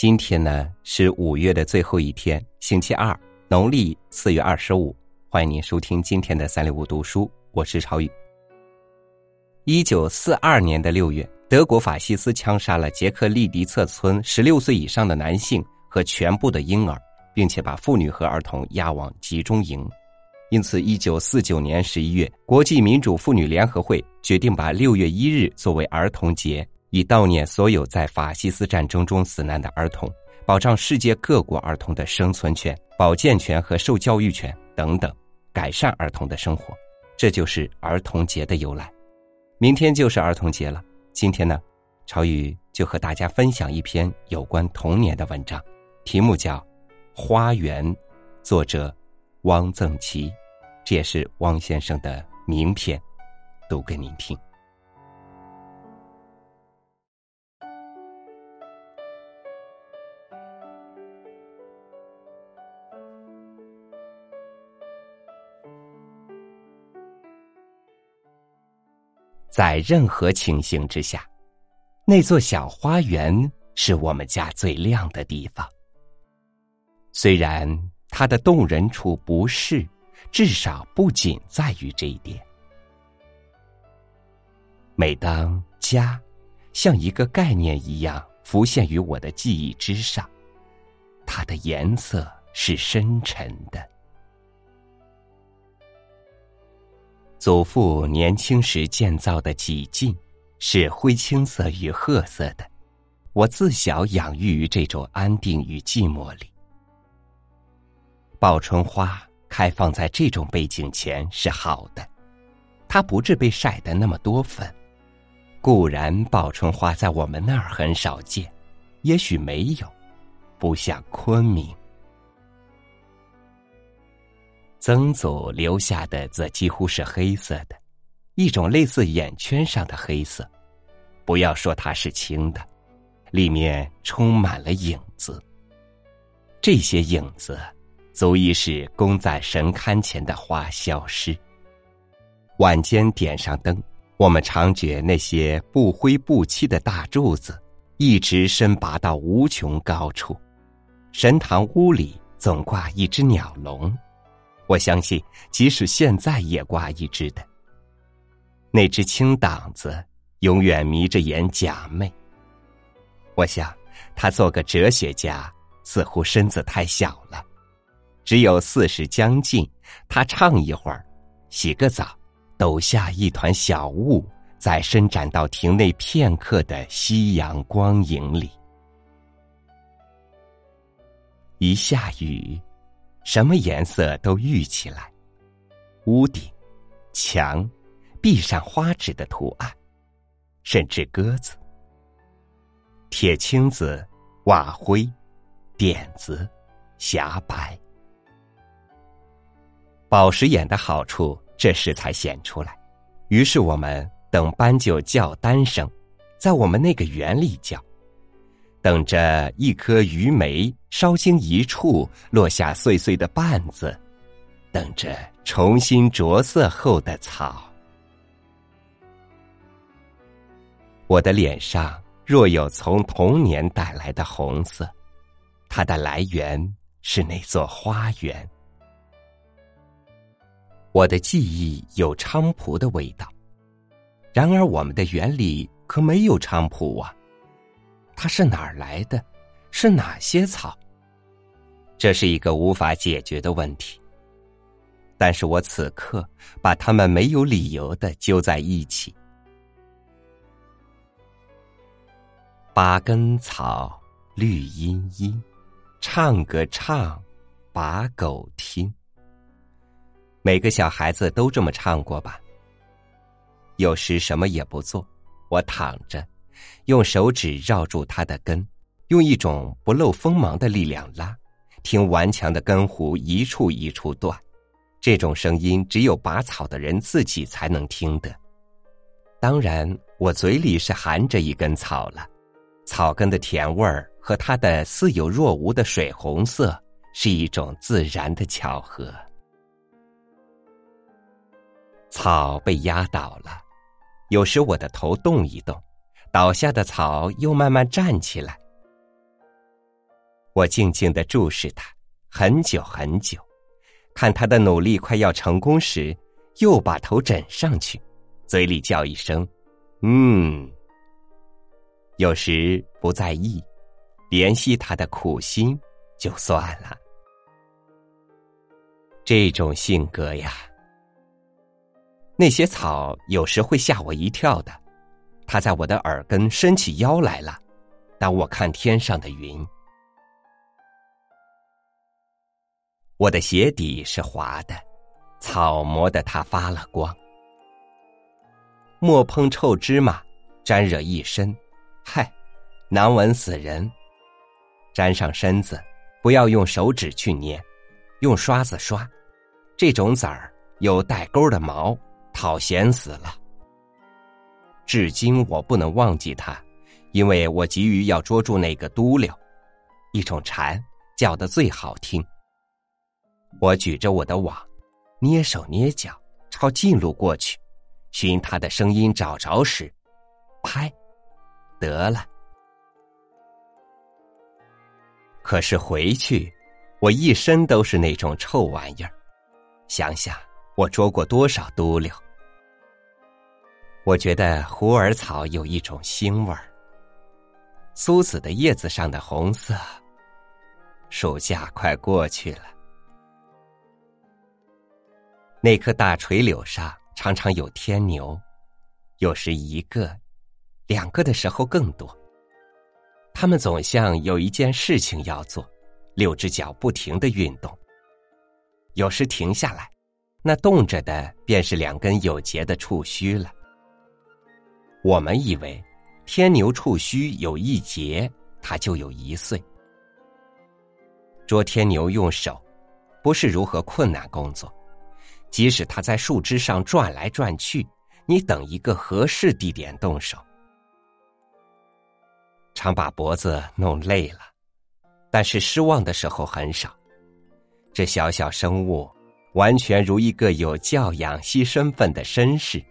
今天呢是五月的最后一天，星期二，农历四月二十五。欢迎您收听今天的三六五读书，我是朝宇。一九四二年的六月，德国法西斯枪杀了捷克利迪策村十六岁以上的男性和全部的婴儿，并且把妇女和儿童押往集中营。因此，一九四九年十一月，国际民主妇女联合会决定把六月一日作为儿童节。以悼念所有在法西斯战争中死难的儿童，保障世界各国儿童的生存权、保健权和受教育权等等，改善儿童的生活，这就是儿童节的由来。明天就是儿童节了，今天呢，朝宇就和大家分享一篇有关童年的文章，题目叫《花园》，作者汪曾祺，这也是汪先生的名篇，读给您听。在任何情形之下，那座小花园是我们家最亮的地方。虽然它的动人处不是，至少不仅在于这一点。每当家像一个概念一样浮现于我的记忆之上，它的颜色是深沉的。祖父年轻时建造的几进是灰青色与褐色的，我自小养育于这种安定与寂寞里。报春花开放在这种背景前是好的，它不致被晒得那么多粉。固然报春花在我们那儿很少见，也许没有，不像昆明。曾祖留下的则几乎是黑色的，一种类似眼圈上的黑色。不要说它是青的，里面充满了影子。这些影子足以使供在神龛前的花消失。晚间点上灯，我们常觉那些不灰不漆的大柱子一直伸拔到无穷高处。神堂屋里总挂一只鸟笼。我相信，即使现在也挂一只的。那只青党子永远迷着眼假寐。我想，他做个哲学家，似乎身子太小了。只有四十将近，他唱一会儿，洗个澡，抖下一团小雾，再伸展到庭内片刻的夕阳光影里。一下雨。什么颜色都郁起来，屋顶、墙、壁上花纸的图案，甚至鸽子、铁青子、瓦灰、点子、霞白。宝石眼的好处这时才显出来，于是我们等搬就叫单声，在我们那个园里叫。等着一颗鱼梅稍经一处落下碎碎的瓣子，等着重新着色后的草。我的脸上若有从童年带来的红色，它的来源是那座花园。我的记忆有菖蒲的味道，然而我们的园里可没有菖蒲啊。它是哪儿来的？是哪些草？这是一个无法解决的问题。但是我此刻把它们没有理由的揪在一起。八根草，绿茵茵，唱个唱，把狗听。每个小孩子都这么唱过吧？有时什么也不做，我躺着。用手指绕住它的根，用一种不露锋芒的力量拉，听顽强的根弧一处一处断。这种声音只有拔草的人自己才能听得。当然，我嘴里是含着一根草了。草根的甜味儿和它的似有若无的水红色，是一种自然的巧合。草被压倒了，有时我的头动一动。倒下的草又慢慢站起来。我静静的注视他，很久很久，看他的努力快要成功时，又把头枕上去，嘴里叫一声“嗯”。有时不在意，怜惜他的苦心，就算了。这种性格呀，那些草有时会吓我一跳的。他在我的耳根伸起腰来了，当我看天上的云。我的鞋底是滑的，草磨得它发了光。莫碰臭芝麻，沾惹一身。嗨，难闻死人！沾上身子，不要用手指去捏，用刷子刷。这种籽儿有带钩的毛，讨嫌死了。至今我不能忘记它，因为我急于要捉住那个都柳，一种蝉叫的最好听。我举着我的网，捏手捏脚，朝近路过去，寻它的声音找着时，拍。得了，可是回去，我一身都是那种臭玩意儿。想想我捉过多少都柳，我觉得虎耳草有一种腥味儿。苏子的叶子上的红色，暑假快过去了。那棵大垂柳上常常有天牛，有时一个。两个的时候更多。他们总像有一件事情要做，六只脚不停的运动。有时停下来，那动着的便是两根有节的触须了。我们以为天牛触须有一节，它就有一岁。捉天牛用手，不是如何困难工作，即使它在树枝上转来转去，你等一个合适地点动手。常把脖子弄累了，但是失望的时候很少。这小小生物完全如一个有教养、吸身份的绅士，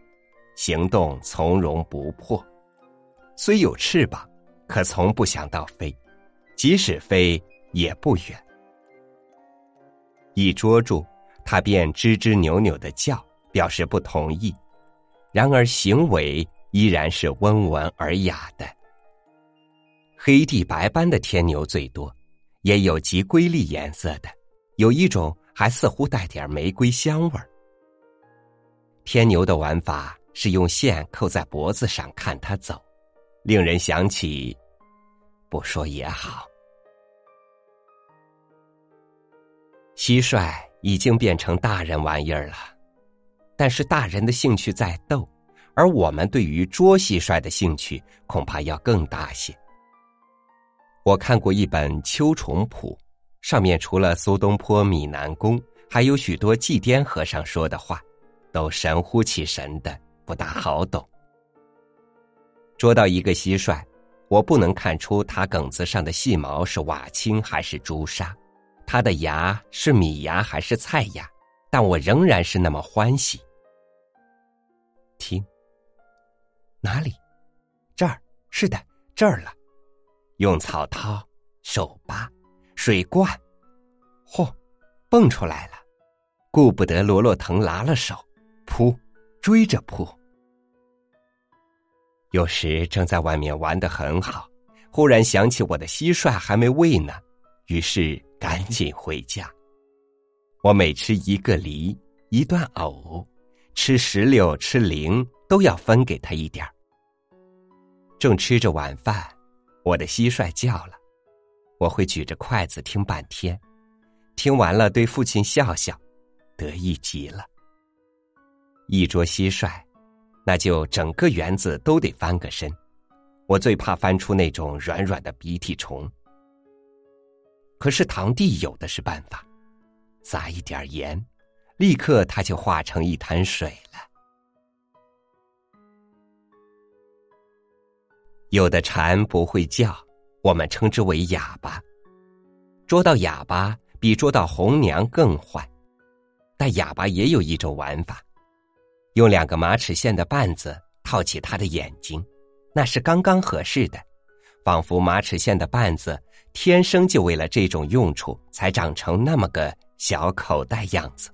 行动从容不迫。虽有翅膀，可从不想到飞，即使飞也不远。一捉住，它便吱吱扭扭的叫，表示不同意。然而行为依然是温文尔雅的。黑地白斑的天牛最多，也有极瑰丽颜色的，有一种还似乎带点玫瑰香味儿。天牛的玩法是用线扣在脖子上看他走，令人想起，不说也好。蟋蟀已经变成大人玩意儿了，但是大人的兴趣在逗，而我们对于捉蟋蟀的兴趣恐怕要更大些。我看过一本《秋虫谱》，上面除了苏东坡、米南宫，还有许多祭奠和尚说的话，都神乎其神的，不大好懂。捉到一个蟋蟀，我不能看出它梗子上的细毛是瓦青还是朱砂，它的牙是米牙还是菜牙，但我仍然是那么欢喜。听，哪里？这儿是的，这儿了。用草掏、手扒、水灌，嚯，蹦出来了！顾不得罗罗腾拉了手，扑，追着扑。有时正在外面玩的很好，忽然想起我的蟋蟀还没喂呢，于是赶紧回家。我每吃一个梨、一段藕，吃石榴、吃菱，都要分给他一点正吃着晚饭。我的蟋蟀叫了，我会举着筷子听半天，听完了对父亲笑笑，得意极了。一桌蟋蟀，那就整个园子都得翻个身。我最怕翻出那种软软的鼻涕虫。可是堂弟有的是办法，撒一点盐，立刻它就化成一滩水了。有的蝉不会叫，我们称之为哑巴。捉到哑巴比捉到红娘更坏，但哑巴也有一种玩法，用两个马齿苋的绊子套起它的眼睛，那是刚刚合适的，仿佛马齿苋的绊子天生就为了这种用处才长成那么个小口袋样子。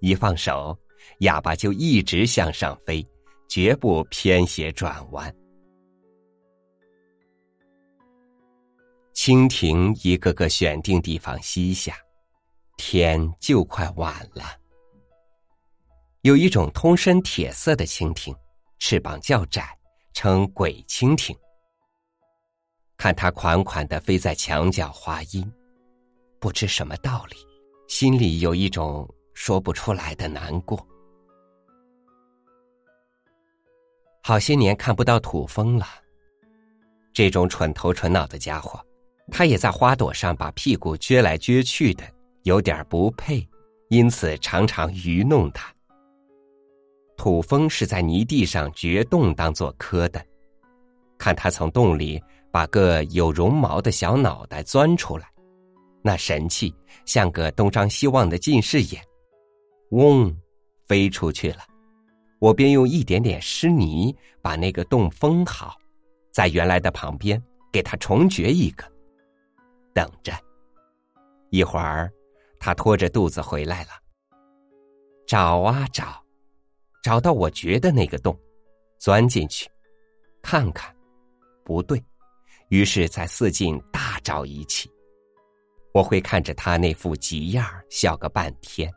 一放手，哑巴就一直向上飞，绝不偏斜转弯。蜻蜓一个个选定地方栖下，天就快晚了。有一种通身铁色的蜻蜓，翅膀较窄，称鬼蜻蜓。看它款款的飞在墙角花音，不知什么道理，心里有一种说不出来的难过。好些年看不到土蜂了，这种蠢头蠢脑的家伙。它也在花朵上把屁股撅来撅去的，有点不配，因此常常愚弄它。土蜂是在泥地上掘洞当做窠的，看他从洞里把个有绒毛的小脑袋钻出来，那神气像个东张西望的近视眼，嗡，飞出去了。我便用一点点湿泥把那个洞封好，在原来的旁边给他重掘一个。等着，一会儿，他拖着肚子回来了。找啊找，找到我掘的那个洞，钻进去，看看，不对，于是，在四近大找一气。我会看着他那副急样笑个半天，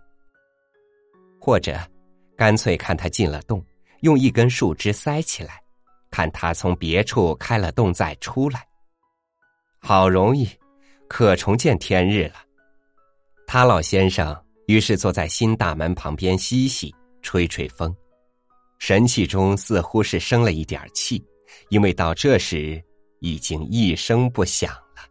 或者，干脆看他进了洞，用一根树枝塞起来，看他从别处开了洞再出来，好容易。可重见天日了。他老先生于是坐在新大门旁边嬉戏，吹吹风，神气中似乎是生了一点气，因为到这时已经一声不响了。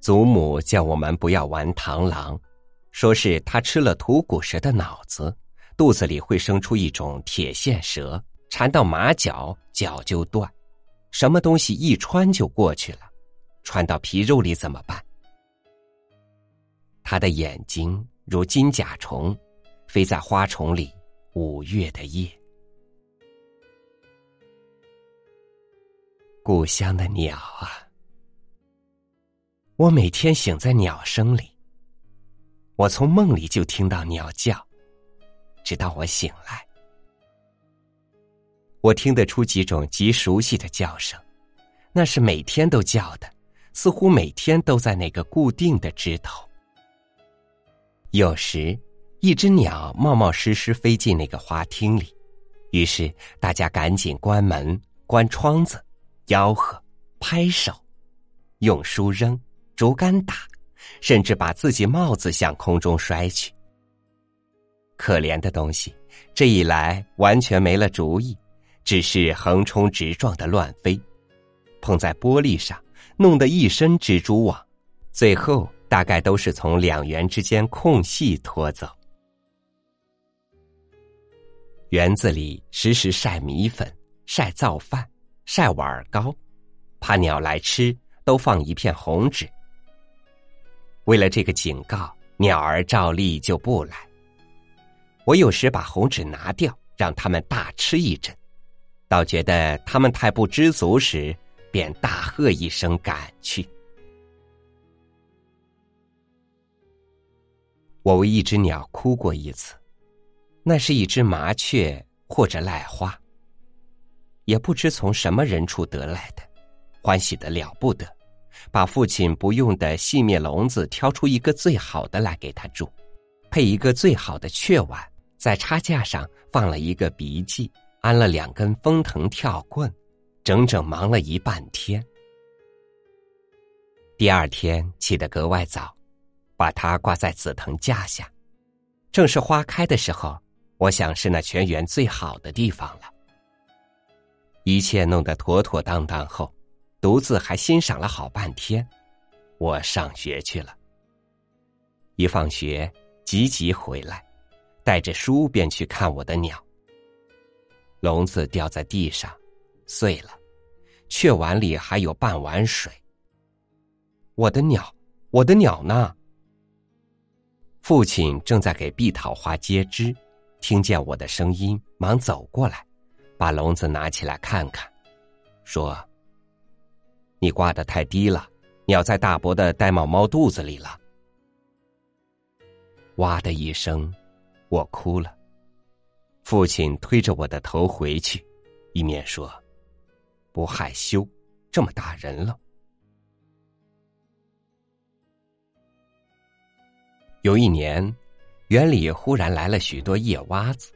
祖母叫我们不要玩螳螂，说是他吃了土骨蛇的脑子，肚子里会生出一种铁线蛇，缠到马脚，脚就断。什么东西一穿就过去了，穿到皮肉里怎么办？他的眼睛如金甲虫，飞在花丛里，五月的夜。故乡的鸟啊，我每天醒在鸟声里，我从梦里就听到鸟叫，直到我醒来。我听得出几种极熟悉的叫声，那是每天都叫的，似乎每天都在那个固定的枝头。有时，一只鸟冒冒失失飞进那个花厅里，于是大家赶紧关门、关窗子，吆喝、拍手，用书扔、竹竿打，甚至把自己帽子向空中摔去。可怜的东西，这一来完全没了主意。只是横冲直撞的乱飞，碰在玻璃上，弄得一身蜘蛛网，最后大概都是从两园之间空隙拖走。园子里时时晒米粉、晒灶饭、晒碗糕，怕鸟来吃，都放一片红纸。为了这个警告，鸟儿照例就不来。我有时把红纸拿掉，让他们大吃一阵。倒觉得他们太不知足时，便大喝一声赶去。我为一只鸟哭过一次，那是一只麻雀或者癞花，也不知从什么人处得来的，欢喜的了不得，把父亲不用的细面笼子挑出一个最好的来给他住，配一个最好的雀碗，在插架上放了一个鼻记。安了两根风藤跳棍，整整忙了一半天。第二天起得格外早，把它挂在紫藤架下。正是花开的时候，我想是那全园最好的地方了。一切弄得妥妥当当后，独自还欣赏了好半天。我上学去了。一放学，急急回来，带着书便去看我的鸟。笼子掉在地上，碎了，雀碗里还有半碗水。我的鸟，我的鸟呢？父亲正在给碧桃花接枝，听见我的声音，忙走过来，把笼子拿起来看看，说：“你挂的太低了，鸟在大伯的玳瑁猫肚子里了。”哇的一声，我哭了。父亲推着我的头回去，一面说：“不害羞，这么大人了。”有一年，园里忽然来了许多夜蛙子。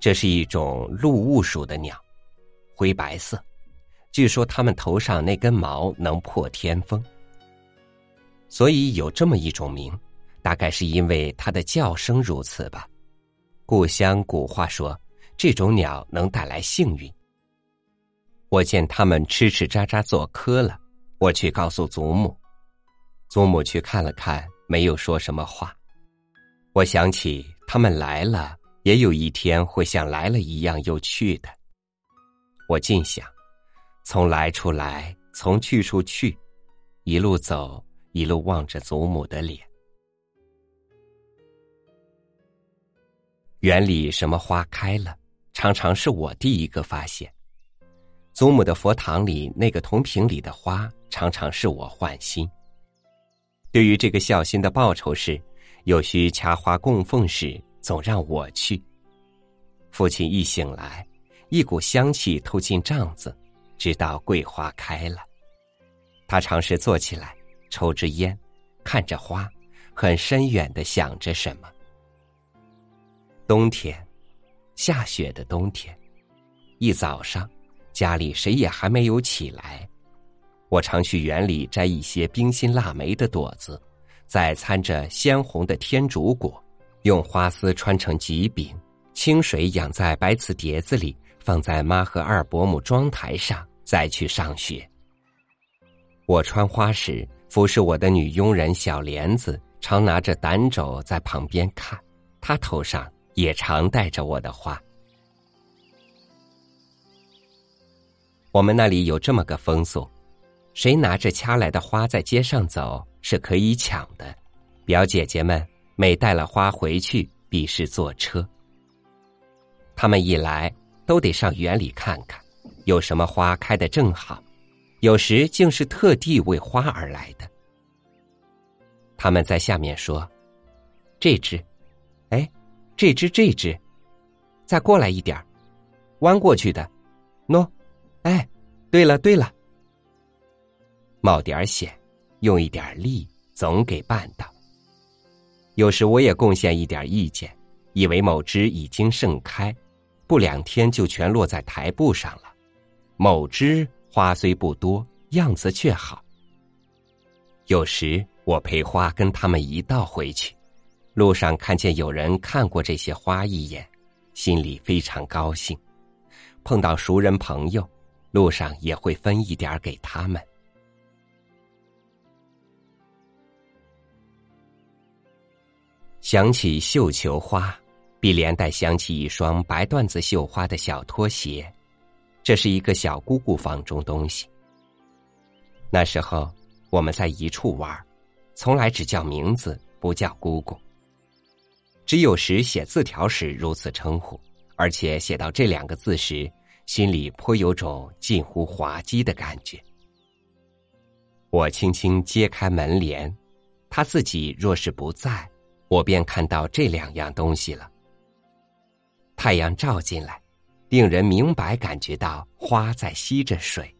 这是一种鹿鹜属的鸟，灰白色。据说它们头上那根毛能破天风，所以有这么一种名。大概是因为它的叫声如此吧。故乡古话说，这种鸟能带来幸运。我见它们吃吃喳喳做科了，我去告诉祖母，祖母去看了看，没有说什么话。我想起他们来了。也有一天会像来了一样又去的。我尽想，从来处来，从去处去，一路走，一路望着祖母的脸。园里什么花开了，常常是我第一个发现。祖母的佛堂里那个铜瓶里的花，常常是我换心。对于这个孝心的报酬是，有需掐花供奉时。总让我去。父亲一醒来，一股香气透进帐子，知道桂花开了。他尝试坐起来，抽支烟，看着花，很深远的想着什么。冬天，下雪的冬天，一早上，家里谁也还没有起来，我常去园里摘一些冰心腊梅的朵子，再掺着鲜红的天竺果。用花丝穿成几柄，清水养在白瓷碟子里，放在妈和二伯母妆台上，再去上学。我穿花时，服侍我的女佣人小莲子常拿着胆肘在旁边看，她头上也常戴着我的花。我们那里有这么个风俗：谁拿着掐来的花在街上走，是可以抢的。表姐姐们。每带了花回去，必是坐车。他们一来，都得上园里看看，有什么花开的正好。有时竟是特地为花而来的。他们在下面说：“这只，哎，这只，这只，再过来一点弯过去的，喏，哎，对了，对了，冒点险，用一点力，总给办到。”有时我也贡献一点意见，以为某枝已经盛开，不两天就全落在台布上了。某枝花虽不多，样子却好。有时我陪花跟他们一道回去，路上看见有人看过这些花一眼，心里非常高兴。碰到熟人朋友，路上也会分一点给他们。想起绣球花，必连带想起一双白缎子绣花的小拖鞋。这是一个小姑姑房中东西。那时候我们在一处玩，从来只叫名字，不叫姑姑。只有时写字条时如此称呼，而且写到这两个字时，心里颇有种近乎滑稽的感觉。我轻轻揭开门帘，他自己若是不在。我便看到这两样东西了。太阳照进来，令人明白感觉到花在吸着水，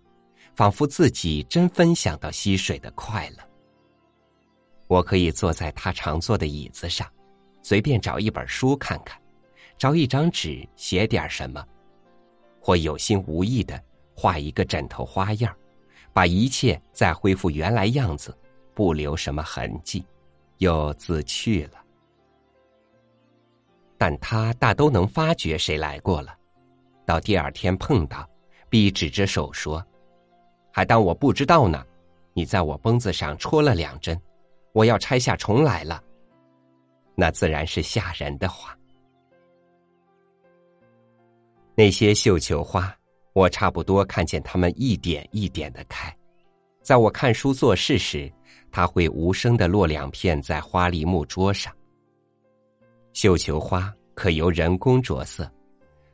仿佛自己真分享到吸水的快乐。我可以坐在他常坐的椅子上，随便找一本书看看，找一张纸写点什么，或有心无意的画一个枕头花样把一切再恢复原来样子，不留什么痕迹，又自去了。但他大都能发觉谁来过了，到第二天碰到，必指着手说：“还当我不知道呢！你在我绷子上戳了两针，我要拆下重来了。”那自然是吓人的话。那些绣球花，我差不多看见它们一点一点的开，在我看书做事时，它会无声的落两片在花梨木桌上。绣球花可由人工着色，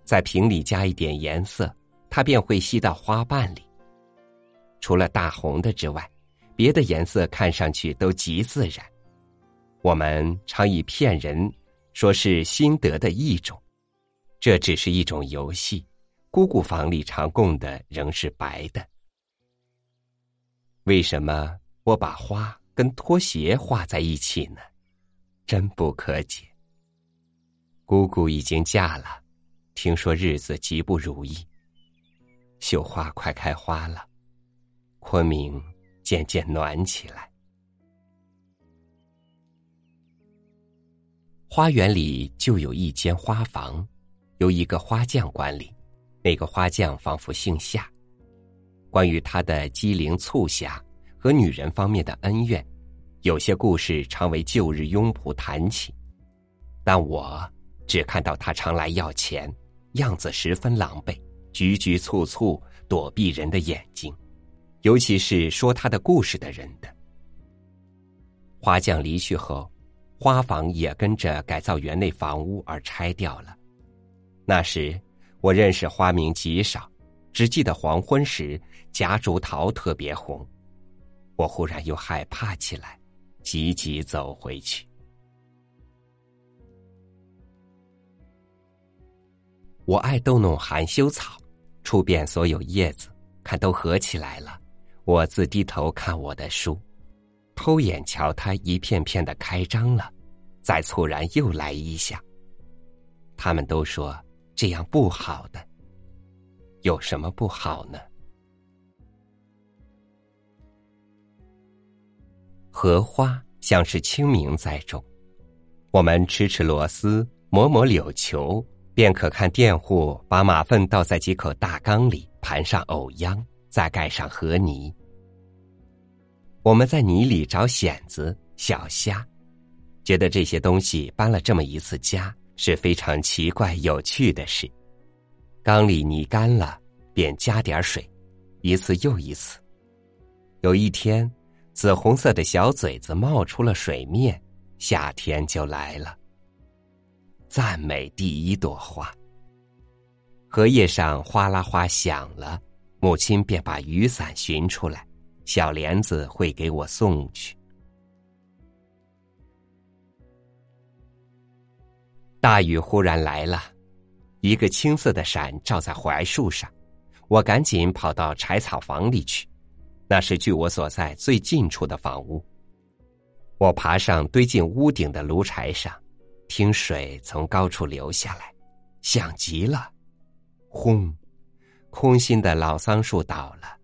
在瓶里加一点颜色，它便会吸到花瓣里。除了大红的之外，别的颜色看上去都极自然。我们常以骗人，说是心得的一种，这只是一种游戏。姑姑房里常供的仍是白的。为什么我把花跟拖鞋画在一起呢？真不可解。姑姑已经嫁了，听说日子极不如意。绣花快开花了，昆明渐渐暖起来。花园里就有一间花房，由一个花匠管理。那个花匠仿佛姓夏。关于他的机灵促狭和女人方面的恩怨，有些故事常为旧日庸仆谈起。但我只看到他常来要钱，样子十分狼狈，局局促促躲避人的眼睛，尤其是说他的故事的人的。花匠离去后。花房也跟着改造园内房屋而拆掉了。那时我认识花名极少，只记得黄昏时夹竹桃特别红。我忽然又害怕起来，急急走回去。我爱逗弄含羞草，触遍所有叶子，看都合起来了。我自低头看我的书。偷眼瞧它一片片的开张了，再猝然又来一下。他们都说这样不好的，有什么不好呢？荷花像是清明在种，我们吃吃螺丝，抹抹柳球，便可看佃户把马粪倒在几口大缸里，盘上藕秧，再盖上河泥。我们在泥里找蚬子、小虾，觉得这些东西搬了这么一次家是非常奇怪有趣的事。缸里泥干了，便加点水，一次又一次。有一天，紫红色的小嘴子冒出了水面，夏天就来了。赞美第一朵花。荷叶上哗啦哗响了，母亲便把雨伞寻出来。小莲子会给我送去。大雨忽然来了，一个青色的伞照在槐树上，我赶紧跑到柴草房里去，那是距我所在最近处的房屋。我爬上堆进屋顶的炉柴上，听水从高处流下来，响极了，轰！空心的老桑树倒了。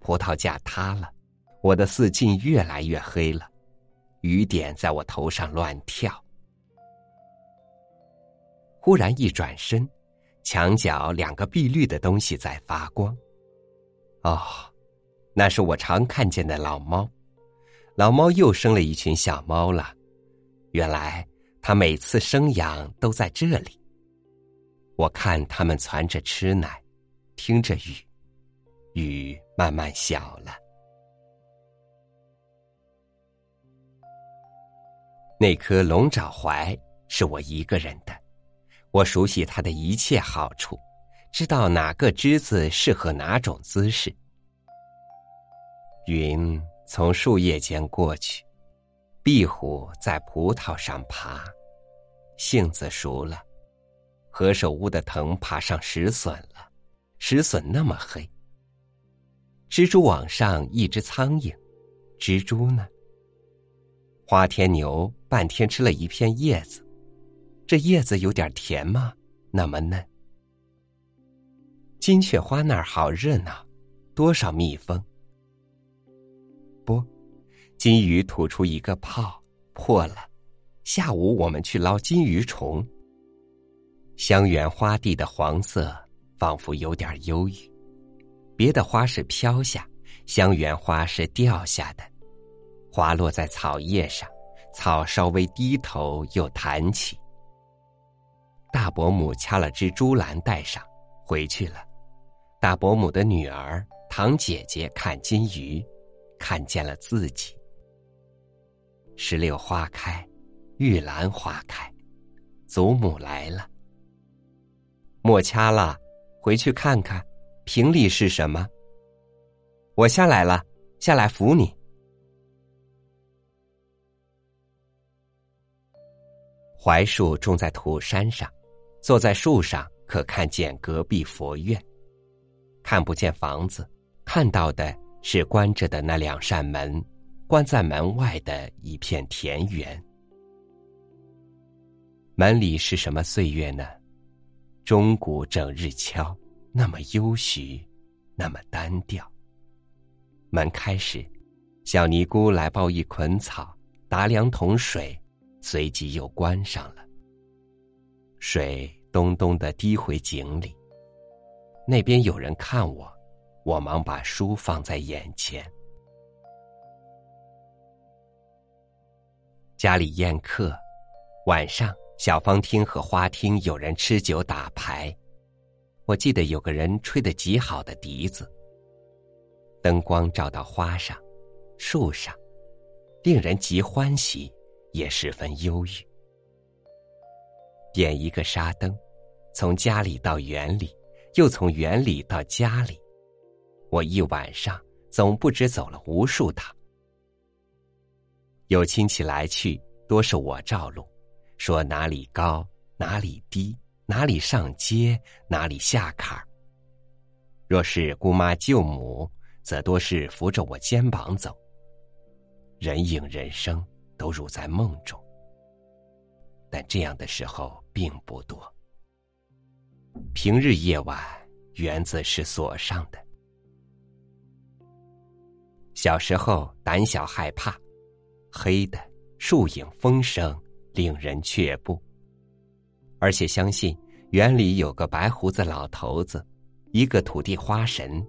葡萄架塌了，我的四近越来越黑了，雨点在我头上乱跳。忽然一转身，墙角两个碧绿的东西在发光。哦，那是我常看见的老猫。老猫又生了一群小猫了。原来它每次生养都在这里。我看它们攒着吃奶，听着雨。雨慢慢小了。那棵龙爪槐是我一个人的，我熟悉它的一切好处，知道哪个枝子适合哪种姿势。云从树叶间过去，壁虎在葡萄上爬，杏子熟了，何首乌的藤爬上石笋了，石笋那么黑。蜘蛛网上一只苍蝇，蜘蛛呢？花天牛半天吃了一片叶子，这叶子有点甜吗？那么嫩。金雀花那儿好热闹，多少蜜蜂？不，金鱼吐出一个泡，破了。下午我们去捞金鱼虫。香园花地的黄色仿佛有点忧郁。别的花是飘下，香园花是掉下的，滑落在草叶上，草稍微低头又弹起。大伯母掐了只珠兰带上，回去了。大伯母的女儿堂姐姐看金鱼，看见了自己。石榴花开，玉兰花开，祖母来了。莫掐了，回去看看。平里是什么？我下来了，下来扶你。槐树种在土山上，坐在树上可看见隔壁佛院，看不见房子，看到的是关着的那两扇门，关在门外的一片田园。门里是什么岁月呢？钟鼓整日敲，那么幽徐，那么单调。门开时，小尼姑来抱一捆草，打两桶水。随即又关上了。水咚咚的滴回井里。那边有人看我，我忙把书放在眼前。家里宴客，晚上小方厅和花厅有人吃酒打牌。我记得有个人吹得极好的笛子。灯光照到花上、树上，令人极欢喜。也十分忧郁。点一个沙灯，从家里到园里，又从园里到家里，我一晚上总不知走了无数趟。有亲戚来去，多是我照路，说哪里高，哪里低，哪里上街，哪里下坎儿。若是姑妈舅母，则多是扶着我肩膀走。人影人生。都入在梦中，但这样的时候并不多。平日夜晚，园子是锁上的。小时候胆小害怕，黑的树影风声令人却步，而且相信园里有个白胡子老头子，一个土地花神，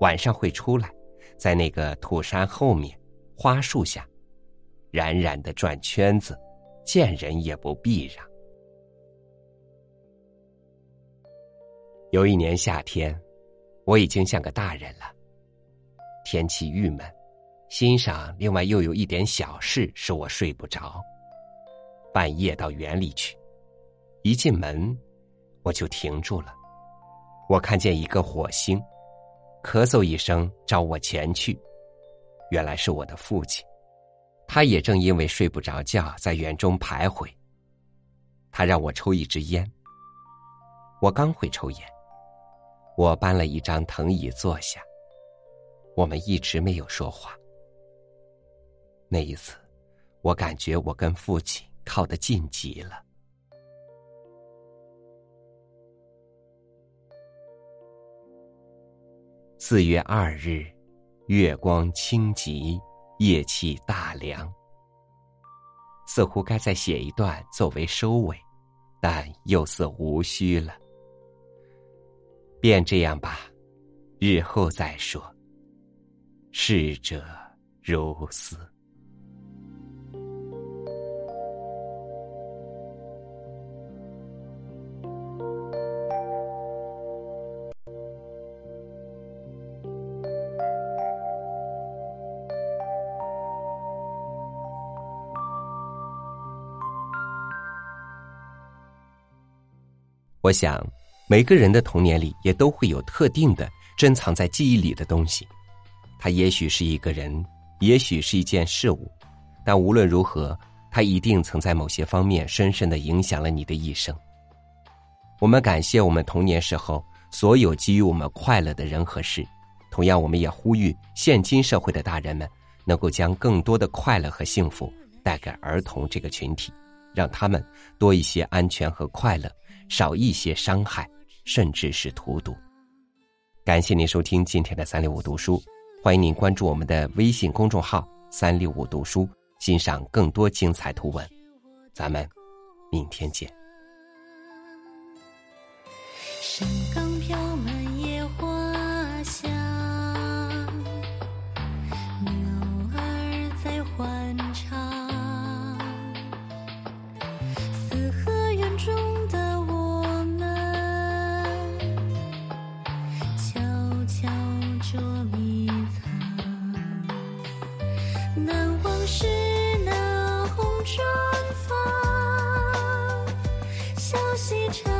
晚上会出来，在那个土山后面花树下。冉冉的转圈子，见人也不避让。有一年夏天，我已经像个大人了，天气郁闷，心上另外又有一点小事使我睡不着。半夜到园里去，一进门我就停住了。我看见一个火星，咳嗽一声招我前去，原来是我的父亲。他也正因为睡不着觉，在园中徘徊。他让我抽一支烟。我刚会抽烟，我搬了一张藤椅坐下。我们一直没有说话。那一次，我感觉我跟父亲靠得近极了。四月二日，月光清极。夜气大凉，似乎该再写一段作为收尾，但又似无需了。便这样吧，日后再说。逝者如斯。我想，每个人的童年里也都会有特定的珍藏在记忆里的东西，它也许是一个人，也许是一件事物，但无论如何，它一定曾在某些方面深深的影响了你的一生。我们感谢我们童年时候所有给予我们快乐的人和事，同样，我们也呼吁现今社会的大人们能够将更多的快乐和幸福带给儿童这个群体，让他们多一些安全和快乐。少一些伤害，甚至是荼毒。感谢您收听今天的三六五读书，欢迎您关注我们的微信公众号“三六五读书”，欣赏更多精彩图文。咱们明天见。西城。